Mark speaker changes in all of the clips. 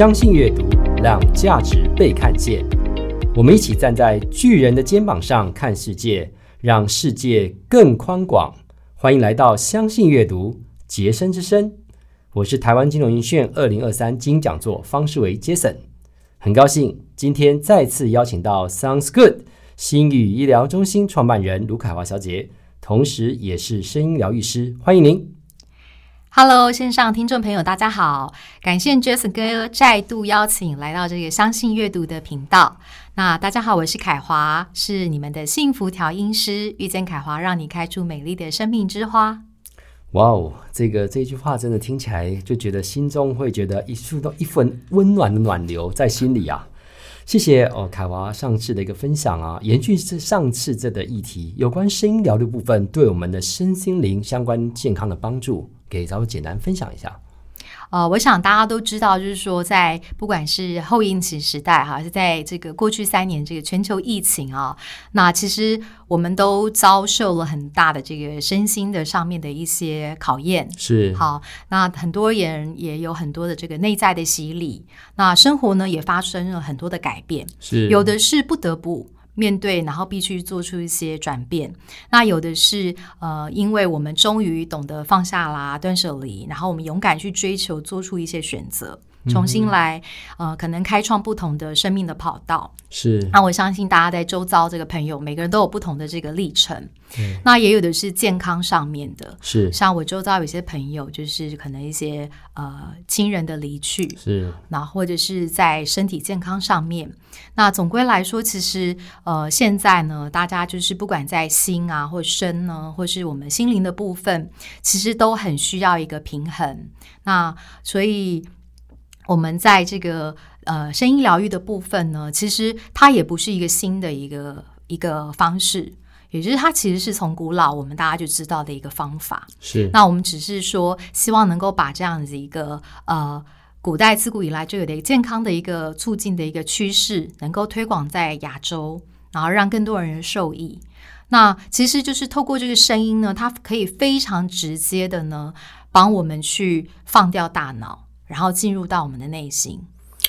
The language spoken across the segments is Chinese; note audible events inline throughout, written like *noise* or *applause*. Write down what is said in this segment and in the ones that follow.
Speaker 1: 相信阅读，让价值被看见。我们一起站在巨人的肩膀上看世界，让世界更宽广。欢迎来到相信阅读，杰森之声。我是台湾金融银炫二零二三金讲座方世维 Jason，很高兴今天再次邀请到 Sounds Good 心语医疗中心创办人卢凯华小姐，同时也是声音疗愈师，欢迎您。
Speaker 2: Hello，线上听众朋友，大家好！感谢 Jason 哥再度邀请来到这个相信阅读的频道。那大家好，我是凯华，是你们的幸福调音师。遇见凯华，让你开出美丽的生命之花。
Speaker 1: 哇哦，这个这句话真的听起来就觉得心中会觉得一触到一份温暖的暖流在心里啊！谢谢哦，凯华上次的一个分享啊，延续是上次这个议题，有关声音疗的部分对我们的身心灵相关健康的帮助。给咱们简单分享一下。
Speaker 2: 呃，我想大家都知道，就是说，在不管是后疫情时代哈，还是在这个过去三年这个全球疫情啊，那其实我们都遭受了很大的这个身心的上面的一些考验。
Speaker 1: 是
Speaker 2: 好，那很多人也有很多的这个内在的洗礼，那生活呢也发生了很多的改变，
Speaker 1: 是
Speaker 2: 有的是不得不。面对，然后必须做出一些转变。那有的是呃，因为我们终于懂得放下啦、断舍离，然后我们勇敢去追求，做出一些选择，重新来呃，可能开创不同的生命的跑道。
Speaker 1: 是，
Speaker 2: 那我相信大家在周遭这个朋友，每个人都有不同的这个历程。那也有的是健康上面的，
Speaker 1: 是
Speaker 2: 像我周遭有些朋友，就是可能一些呃亲人的离去，
Speaker 1: 是，
Speaker 2: 那或者是在身体健康上面。那总归来说，其实呃现在呢，大家就是不管在心啊或身呢，或是我们心灵的部分，其实都很需要一个平衡。那所以我们在这个呃声音疗愈的部分呢，其实它也不是一个新的一个一个方式。也就是它其实是从古老我们大家就知道的一个方法，
Speaker 1: 是。
Speaker 2: 那我们只是说，希望能够把这样子一个呃古代自古以来就有的一个健康的一个促进的一个趋势，能够推广在亚洲，然后让更多人受益。那其实就是透过这个声音呢，它可以非常直接的呢，帮我们去放掉大脑，然后进入到我们的内心。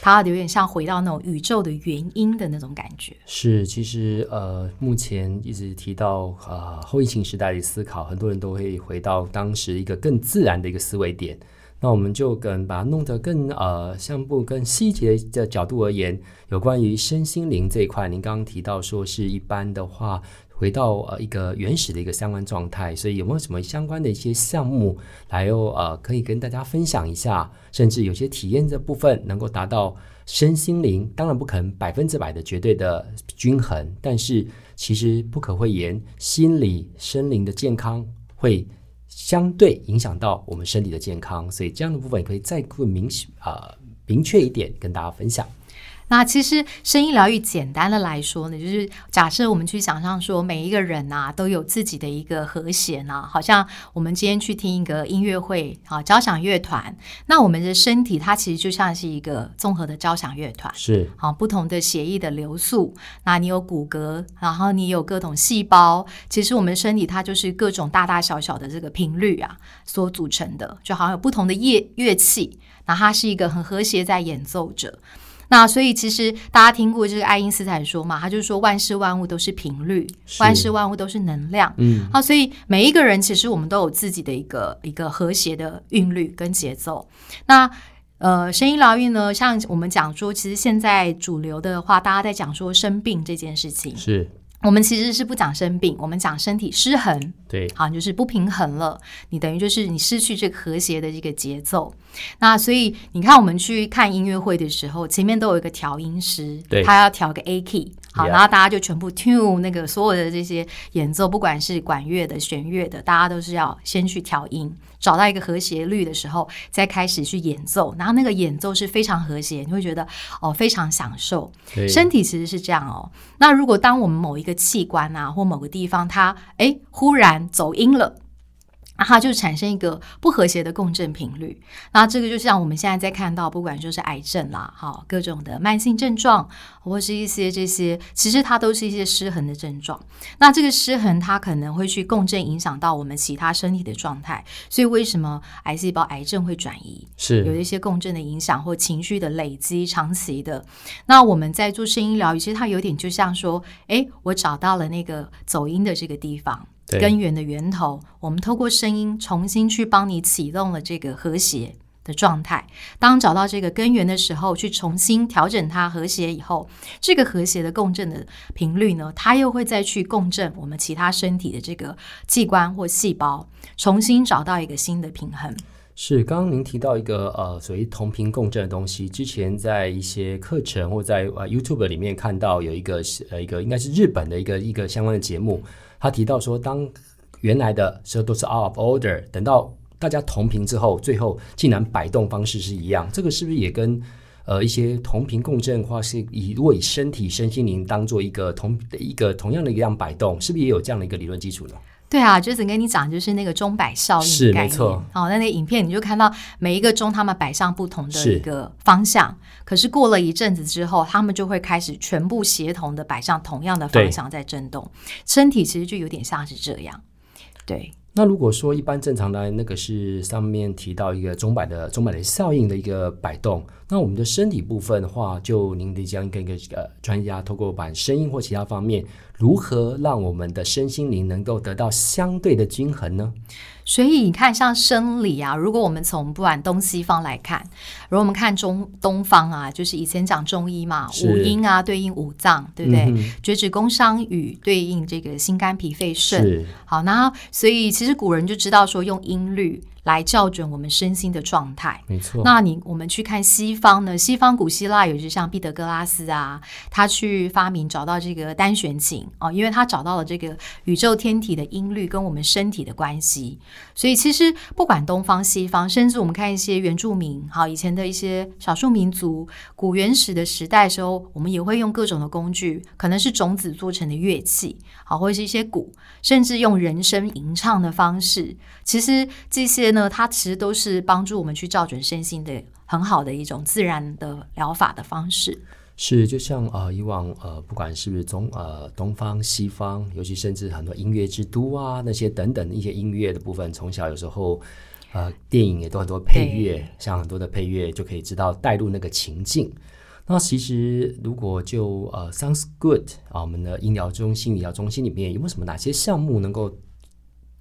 Speaker 2: 它有点像回到那种宇宙的原因的那种感觉。
Speaker 1: 是，其实呃，目前一直提到呃后疫情时代的思考，很多人都会回到当时一个更自然的一个思维点。那我们就跟把它弄得更呃，像不更细节的角度而言，有关于身心灵这一块，您刚刚提到说是一般的话，回到呃一个原始的一个相关状态，所以有没有什么相关的一些项目，来有呃可以跟大家分享一下，甚至有些体验的部分能够达到身心灵，当然不可能百分之百的绝对的均衡，但是其实不可讳言，心理身灵的健康会。相对影响到我们身体的健康，所以这样的部分也可以再更明啊、呃、明确一点跟大家分享。
Speaker 2: 那其实声音疗愈简单的来说呢，就是假设我们去想象说，每一个人呐、啊、都有自己的一个和弦啊，好像我们今天去听一个音乐会啊，交响乐团，那我们的身体它其实就像是一个综合的交响乐团，
Speaker 1: 是
Speaker 2: 啊不同的血液的流速，那你有骨骼，然后你有各种细胞，其实我们身体它就是各种大大小小的这个频率啊所组成的，就好像有不同的乐乐器，那它是一个很和谐在演奏着。那所以其实大家听过就是爱因斯坦说嘛，他就说万事万物都是频率，万事万物都是能量。
Speaker 1: 嗯，
Speaker 2: 好，所以每一个人其实我们都有自己的一个一个和谐的韵律跟节奏。那呃，声音疗愈呢，像我们讲说，其实现在主流的话，大家在讲说生病这件事情，
Speaker 1: 是
Speaker 2: 我们其实是不讲生病，我们讲身体失衡。
Speaker 1: 对，
Speaker 2: 好，就是不平衡了，你等于就是你失去这个和谐的这个节奏。那所以你看，我们去看音乐会的时候，前面都有一个调音师，
Speaker 1: 对
Speaker 2: 他要调个 A key，好然后大家就全部 tune 那个所有的这些演奏，不管是管乐的、弦乐的，大家都是要先去调音，找到一个和谐律的时候，再开始去演奏。然后那个演奏是非常和谐，你会觉得哦非常享受。身体其实是这样哦。那如果当我们某一个器官啊或某个地方它哎忽然走音了，那它就产生一个不和谐的共振频率。那这个就像我们现在在看到，不管说是癌症啦，哈，各种的慢性症状，或是一些这些，其实它都是一些失衡的症状。那这个失衡，它可能会去共振，影响到我们其他身体的状态。所以为什么癌细胞癌症会转移？
Speaker 1: 是
Speaker 2: 有一些共振的影响或情绪的累积，长期的。那我们在做声音疗愈，其实它有点就像说，哎，我找到了那个走音的这个地方。根源的源头，我们透过声音重新去帮你启动了这个和谐的状态。当找到这个根源的时候，去重新调整它和谐以后，这个和谐的共振的频率呢，它又会再去共振我们其他身体的这个器官或细胞，重新找到一个新的平衡。
Speaker 1: 是，刚刚您提到一个呃，所谓同频共振的东西，之前在一些课程或在呃 YouTube 里面看到有一个呃一个应该是日本的一个一个相关的节目。他提到说，当原来的时候都是 out of order，等到大家同频之后，最后竟然摆动方式是一样，这个是不是也跟呃一些同频共振，或是以如果以身体身心灵当做一个同一个同样的一样摆动，是不是也有这样的一个理论基础呢？
Speaker 2: 对啊，就是跟你讲，就是那个钟摆效应
Speaker 1: 是没错。
Speaker 2: 好，那那影片你就看到每一个钟，他们摆上不同的一个方向，可是过了一阵子之后，他们就会开始全部协同的摆上同样的方向在震动。身体其实就有点像是这样。对。
Speaker 1: 那如果说一般正常的那个是上面提到一个钟摆的钟摆的效应的一个摆动，那我们的身体部分的话，就您得将跟一个呃专家透过把声音或其他方面。如何让我们的身心灵能够得到相对的均衡呢？
Speaker 2: 所以你看，像生理啊，如果我们从不管东西方来看，如果我们看中东方啊，就是以前讲中医嘛，五阴啊对应五脏，对不对？厥指宫商羽对应这个心肝脾肺肾。好，那所以其实古人就知道说用音律。来校准我们身心的状态，
Speaker 1: 没错。
Speaker 2: 那你我们去看西方呢？西方古希腊有些像毕德哥拉斯啊，他去发明找到这个单弦琴哦，因为他找到了这个宇宙天体的音律跟我们身体的关系。所以其实不管东方西方，甚至我们看一些原住民，好以前的一些少数民族，古原始的时代时候，我们也会用各种的工具，可能是种子做成的乐器，好或者是一些鼓，甚至用人声吟唱的方式。其实这些呢，它其实都是帮助我们去照准身心的很好的一种自然的疗法的方式。
Speaker 1: 是，就像呃以往呃，不管是不是中呃东方西方，尤其甚至很多音乐之都啊那些等等一些音乐的部分，从小有时候呃电影也都很多配乐，像很多的配乐就可以知道带入那个情境。那其实如果就呃 sounds good 啊，我们的医疗中心、医疗中心里面有没有什么哪些项目能够？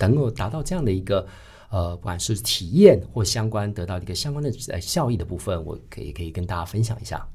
Speaker 1: 能够达到这样的一个呃，不管是体验或相关得到一个相关的呃效益的部分，我可以可以跟大家分享一下。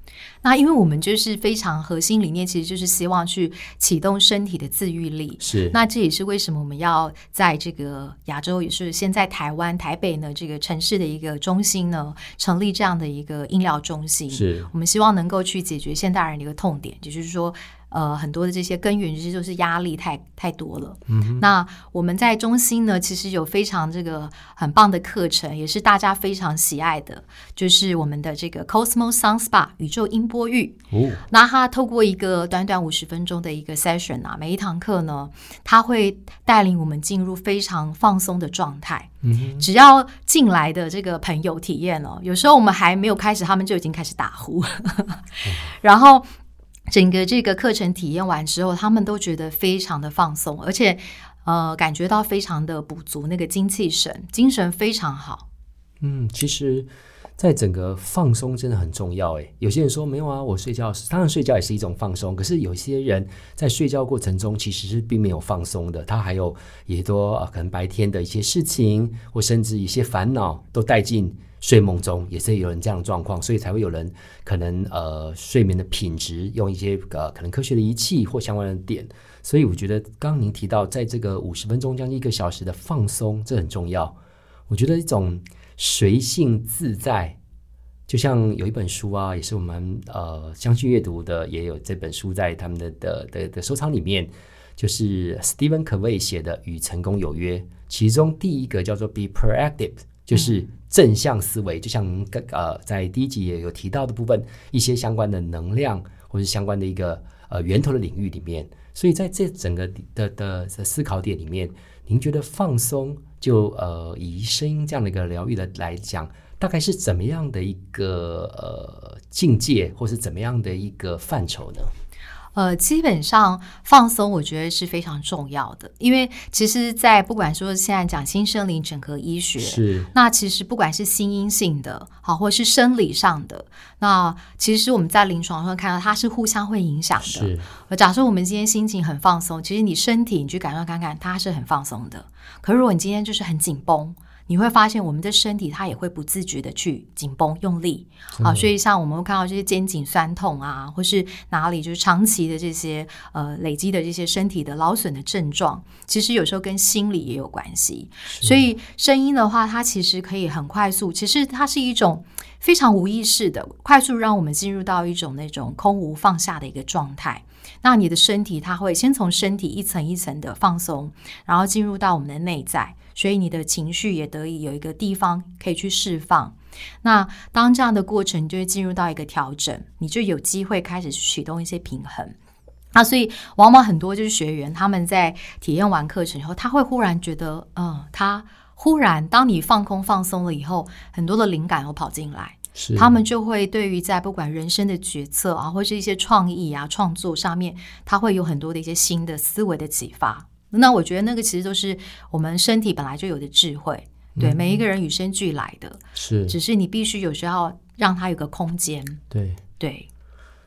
Speaker 2: 那因为我们就是非常核心理念，其实就是希望去启动身体的自愈力。
Speaker 1: 是，
Speaker 2: 那这也是为什么我们要在这个亚洲，也是现在台湾台北呢这个城市的一个中心呢，成立这样的一个医疗中心。
Speaker 1: 是
Speaker 2: 我们希望能够去解决现代人的一个痛点，也就是说。呃，很多的这些根源其实就是压力太太多了。嗯，那我们在中心呢，其实有非常这个很棒的课程，也是大家非常喜爱的，就是我们的这个 Cosmos Sound Spa 宇宙音波浴。哦，那它透过一个短短五十分钟的一个 session 啊，每一堂课呢，它会带领我们进入非常放松的状态。嗯，只要进来的这个朋友体验了，有时候我们还没有开始，他们就已经开始打呼，*laughs* 然后。整个这个课程体验完之后，他们都觉得非常的放松，而且呃，感觉到非常的补足那个精气神，精神非常好。
Speaker 1: 嗯，其实，在整个放松真的很重要。诶，有些人说没有啊，我睡觉当然睡觉也是一种放松，可是有些人在睡觉过程中其实是并没有放松的，他还有也多啊，可能白天的一些事情，或甚至一些烦恼都带进。睡梦中也是有人这样的状况，所以才会有人可能呃睡眠的品质用一些呃可能科学的仪器或相关的点。所以我觉得刚刚您提到在这个五十分钟将近一个小时的放松，这很重要。我觉得一种随性自在，就像有一本书啊，也是我们呃相信阅读的，也有这本书在他们的的的的收藏里面，就是 Stephen Covey 写的《与成功有约》，其中第一个叫做 Be Proactive。就是正向思维，就像您呃在第一集也有提到的部分，一些相关的能量或是相关的一个呃源头的领域里面。所以在这整个的的的思考点里面，您觉得放松就呃以声音这样的一个疗愈的来讲，大概是怎么样的一个呃境界，或是怎么样的一个范畴呢？
Speaker 2: 呃，基本上放松，我觉得是非常重要的，因为其实，在不管说现在讲新生灵整合医学，
Speaker 1: 是
Speaker 2: 那其实不管是心因性的，好，或是生理上的，那其实我们在临床上看到它是互相会影响的。
Speaker 1: 是，
Speaker 2: 假设我们今天心情很放松，其实你身体你去感受看看，它是很放松的。可如果你今天就是很紧绷，你会发现，我们的身体它也会不自觉的去紧绷用力啊，所以像我们会看到这些肩颈酸痛啊，或是哪里就是长期的这些呃累积的这些身体的劳损的症状，其实有时候跟心理也有关系。所以声音的话，它其实可以很快速，其实它是一种非常无意识的快速让我们进入到一种那种空无放下的一个状态。那你的身体它会先从身体一层一层的放松，然后进入到我们的内在。所以你的情绪也得以有一个地方可以去释放。那当这样的过程就会进入到一个调整，你就有机会开始启动一些平衡。那所以往往很多就是学员他们在体验完课程以后，他会忽然觉得，嗯，他忽然当你放空放松了以后，很多的灵感又跑进来，
Speaker 1: 是
Speaker 2: 他们就会对于在不管人生的决策啊，或是一些创意啊创作上面，他会有很多的一些新的思维的启发。那我觉得那个其实都是我们身体本来就有的智慧，对每一个人与生俱来的，
Speaker 1: 是，
Speaker 2: 只是你必须有时候让他有个空间。
Speaker 1: 对
Speaker 2: 对，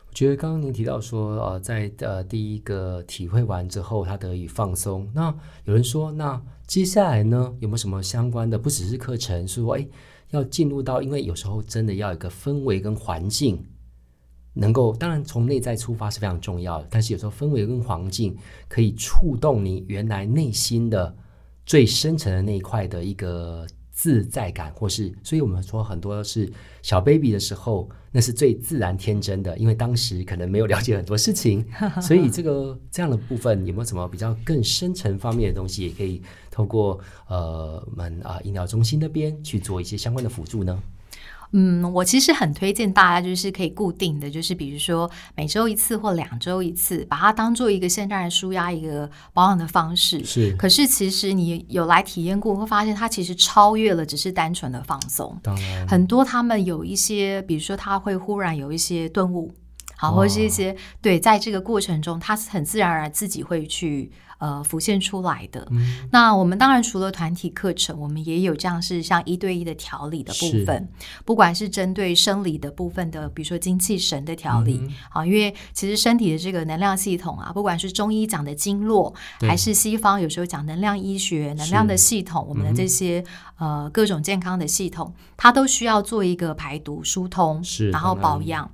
Speaker 1: 我觉得刚刚您提到说，呃，在呃第一个体会完之后，他得以放松。那有人说，那接下来呢，有没有什么相关的？不只是课程，是说，哎，要进入到，因为有时候真的要有一个氛围跟环境。能够当然从内在出发是非常重要的，但是有时候氛围跟环境可以触动你原来内心的最深层的那一块的一个自在感，或是所以我们说很多是小 baby 的时候，那是最自然天真的，因为当时可能没有了解很多事情，*laughs* 所以这个这样的部分有没有什么比较更深层方面的东西，也可以透过呃我们啊医疗中心那边去做一些相关的辅助呢？
Speaker 2: 嗯，我其实很推荐大家，就是可以固定的，就是比如说每周一次或两周一次，把它当做一个现在的舒压一个保养的方式。
Speaker 1: 是，
Speaker 2: 可是其实你有来体验过，会发现它其实超越了只是单纯的放松。
Speaker 1: 当然，
Speaker 2: 很多他们有一些，比如说他会忽然有一些顿悟，好，或者是一些对，在这个过程中，它是很自然而然自己会去。呃，浮现出来的。那我们当然除了团体课程，我们也有这样是像一对一的调理的部分，不管是针对生理的部分的，比如说精气神的调理，啊，因为其实身体的这个能量系统啊，不管是中医讲的经络，还是西方有时候讲能量医学、能量的系统，我们的这些呃各种健康的系统，它都需要做一个排毒疏通，然后保养。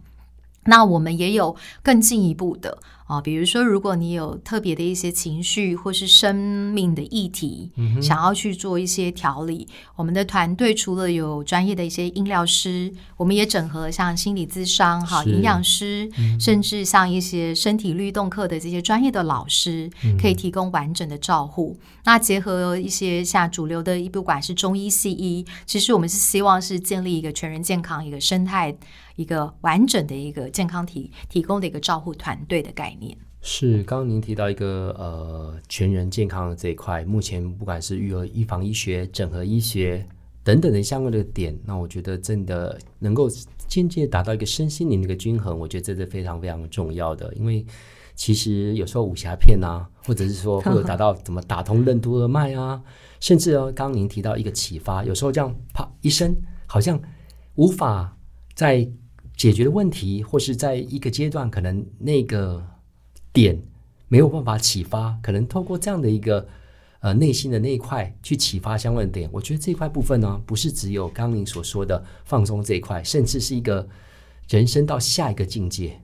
Speaker 2: 那我们也有更进一步的啊，比如说，如果你有特别的一些情绪或是生命的议题，想要去做一些调理，我们的团队除了有专业的一些音疗师，我们也整合像心理咨商、哈营养师，甚至像一些身体律动课的这些专业的老师，可以提供完整的照护。那结合一些像主流的，不管是中医、西医，其实我们是希望是建立一个全人健康、一个生态。一个完整的一个健康提提供的一个照护团队的概念
Speaker 1: 是，刚刚您提到一个呃全人健康的这一块，目前不管是育儿预防医学、整合医学等等的相关的点，那我觉得真的能够间接达到一个身心灵的一个均衡，我觉得这是非常非常重要的。因为其实有时候武侠片啊，或者是说 *laughs* 或者达到怎么打通任督二脉啊，甚至哦，刚刚您提到一个启发，有时候这样啪一声，好像无法在。解决的问题，或是在一个阶段，可能那个点没有办法启发，可能透过这样的一个呃内心的那一块去启发相关的点。我觉得这块部分呢，不是只有刚您所说的放松这一块，甚至是一个人生到下一个境界。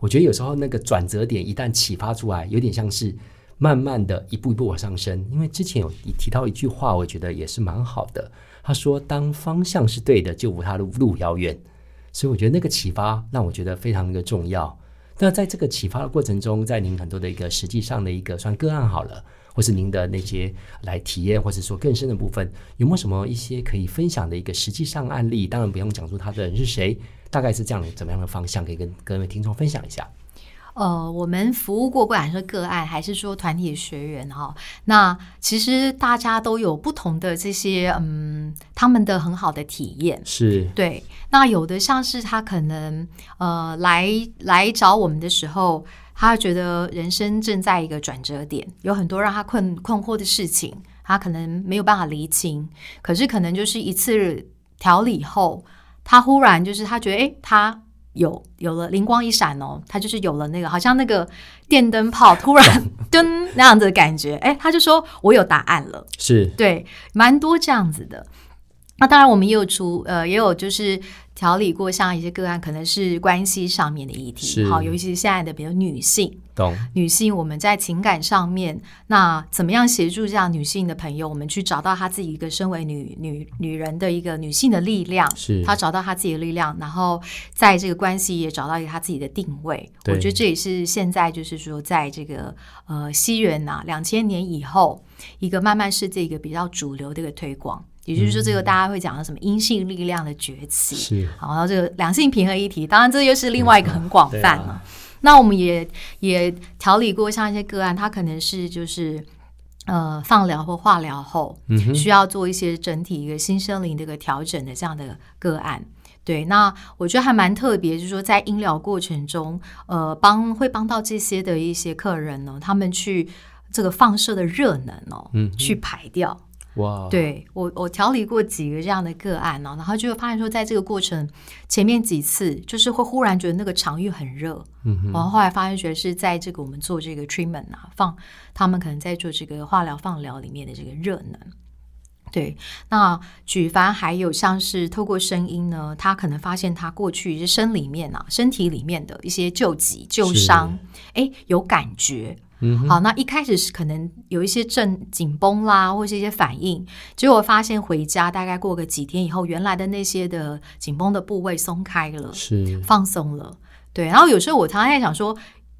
Speaker 1: 我觉得有时候那个转折点一旦启发出来，有点像是慢慢的一步一步往上升。因为之前有提到一句话，我觉得也是蛮好的。他说：“当方向是对的，就无他路路遥远。”所以我觉得那个启发让我觉得非常的重要。那在这个启发的过程中，在您很多的一个实际上的一个算个案好了，或是您的那些来体验，或者说更深的部分，有没有什么一些可以分享的一个实际上案例？当然不用讲出他的人是谁，大概是这样怎么样的方向，可以跟各位听众分享一下。
Speaker 2: 呃，我们服务过不管是个案还是说团体学员哈，那其实大家都有不同的这些嗯，他们的很好的体验
Speaker 1: 是
Speaker 2: 对。那有的像是他可能呃来来找我们的时候，他觉得人生正在一个转折点，有很多让他困困惑的事情，他可能没有办法厘清。可是可能就是一次调理后，他忽然就是他觉得哎，他有有了灵光一闪哦，他就是有了那个好像那个电灯泡突然 *laughs* 噔那样子的感觉，哎，他就说我有答案了。
Speaker 1: 是
Speaker 2: 对，蛮多这样子的。那当然，我们也有出呃，也有就是调理过像一些个案，可能是关系上面的议题，好，尤其是现在的比如女性，
Speaker 1: 懂。
Speaker 2: 女性，我们在情感上面，那怎么样协助这样女性的朋友，我们去找到她自己一个身为女女女人的一个女性的力量，
Speaker 1: 是。
Speaker 2: 她找到她自己的力量，然后在这个关系也找到一个她自己的定位。我觉得这也是现在就是说，在这个呃西元呐两千年以后，一个慢慢是这个比较主流的一个推广。也就是说，这个大家会讲的什么阴性力量的崛起，
Speaker 1: 是
Speaker 2: 好，然后这个两性平衡议题，当然这又是另外一个很广泛了。那我们也也调理过像一些个案，他可能是就是呃放疗或化疗后，需要做一些整体一个新生灵的一个调整的这样的个案。对，那我觉得还蛮特别，就是说在医疗过程中，呃，帮会帮到这些的一些客人呢，他们去这个放射的热能哦，嗯，去排掉。
Speaker 1: 哇，
Speaker 2: 对我我调理过几个这样的个案呢，然后就会发现说，在这个过程前面几次，就是会忽然觉得那个场域很热，嗯，然后后来发现觉得是在这个我们做这个 treatment 啊，放他们可能在做这个化疗放疗里面的这个热能，对，那举凡还有像是透过声音呢，他可能发现他过去是身里面啊，身体里面的一些旧疾旧伤，哎，有感觉。好，那一开始是可能有一些正紧绷啦，或是一些反应，结果发现回家大概过个几天以后，原来的那些的紧绷的部位松开了，
Speaker 1: 是
Speaker 2: 放松了。对，然后有时候我常常在想说，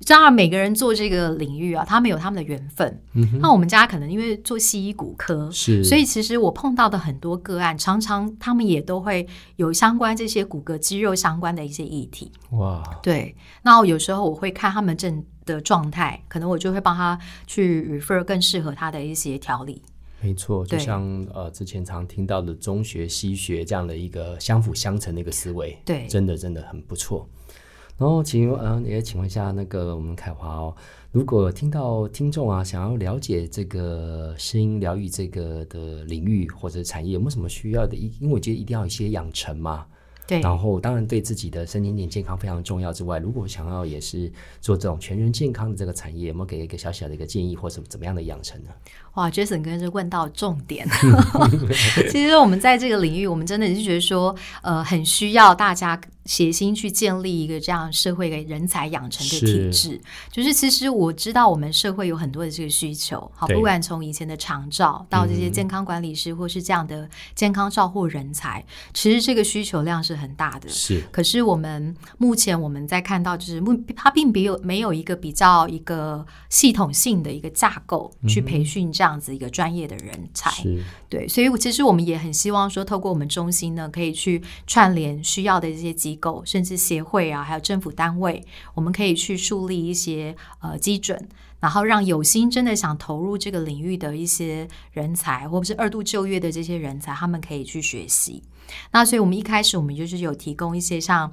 Speaker 2: 当然每个人做这个领域啊，他们有他们的缘分。嗯那我们家可能因为做西医骨科，
Speaker 1: 是，
Speaker 2: 所以其实我碰到的很多个案，常常他们也都会有相关这些骨骼肌肉相关的一些议题。
Speaker 1: 哇，
Speaker 2: 对，那有时候我会看他们正。的状态，可能我就会帮他去 refer 更适合他的一些调理。
Speaker 1: 没错，就像呃之前常听到的中学西学这样的一个相辅相成的一个思维，
Speaker 2: 对，
Speaker 1: 真的真的很不错。然后请嗯也请问一下那个我们凯华哦，如果听到听众啊想要了解这个声音疗愈这个的领域或者产业，有没有什么需要的？因因为我觉得一定要有一些养成嘛。
Speaker 2: 对，
Speaker 1: 然后当然对自己的身心健健康非常重要之外，如果想要也是做这种全人健康的这个产业，有没有给一个小小的一个建议或者怎么样的养成呢？
Speaker 2: 哇，Jason 哥是问到重点。*laughs* *laughs* 其实我们在这个领域，我们真的是觉得说，呃，很需要大家。协心去建立一个这样社会的人才养成的体制，就是其实我知道我们社会有很多的这个需求，好，不管从以前的长照到这些健康管理师，或是这样的健康照护人才，其实这个需求量是很大的。
Speaker 1: 是，
Speaker 2: 可是我们目前我们在看到，就是目它并没有没有一个比较一个系统性的一个架构去培训这样子一个专业的人才。对，所以其实我们也很希望说，透过我们中心呢，可以去串联需要的这些机。机构甚至协会啊，还有政府单位，我们可以去树立一些呃基准，然后让有心真的想投入这个领域的一些人才，或者是二度就业的这些人才，他们可以去学习。那所以我们一开始我们就是有提供一些像。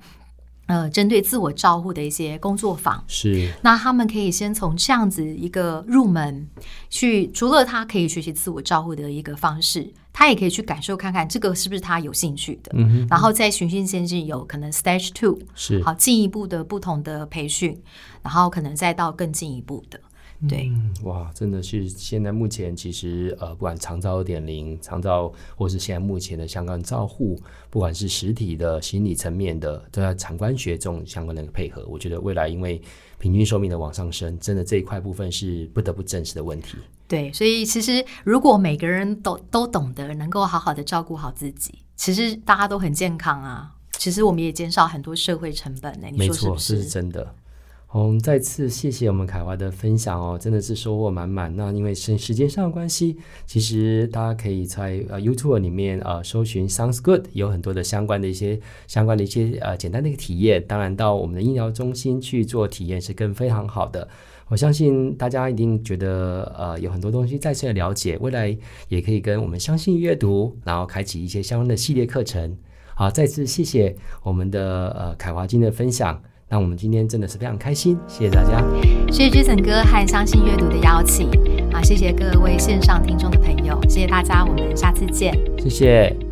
Speaker 2: 呃，针对自我照护的一些工作坊。
Speaker 1: 是，
Speaker 2: 那他们可以先从这样子一个入门去，除了他可以学习自我照护的一个方式，他也可以去感受看看这个是不是他有兴趣的，嗯然后再循序渐进，有可能 stage two
Speaker 1: 是。
Speaker 2: 好进一步的不同的培训，然后可能再到更进一步的。对，
Speaker 1: 哇，真的是现在目前其实呃，不管长照二点零、长照，或是现在目前的相关照护，不管是实体的、心理层面的，都在长官学这种相关的配合。我觉得未来因为平均寿命的往上升，真的这一块部分是不得不正视的问题。
Speaker 2: 对，所以其实如果每个人都都懂得能够好好的照顾好自己，其实大家都很健康啊。其实我们也减少很多社会成本呢。你说是不是？
Speaker 1: 是真的。我们再次谢谢我们凯华的分享哦，真的是收获满满。那因为时时间上的关系，其实大家可以在呃 YouTube 里面呃搜寻 Sounds Good，有很多的相关的一些相关的一些呃简单的一个体验。当然到我们的医疗中心去做体验是更非常好的。我相信大家一定觉得呃有很多东西再次的了解，未来也可以跟我们相信阅读，然后开启一些相关的系列课程。好，再次谢谢我们的呃凯华金的分享。那我们今天真的是非常开心，谢谢大家，
Speaker 2: 谢谢 Jason 哥和相信阅读的邀请啊，谢谢各位线上听众的朋友，谢谢大家，我们下次见，
Speaker 1: 谢谢。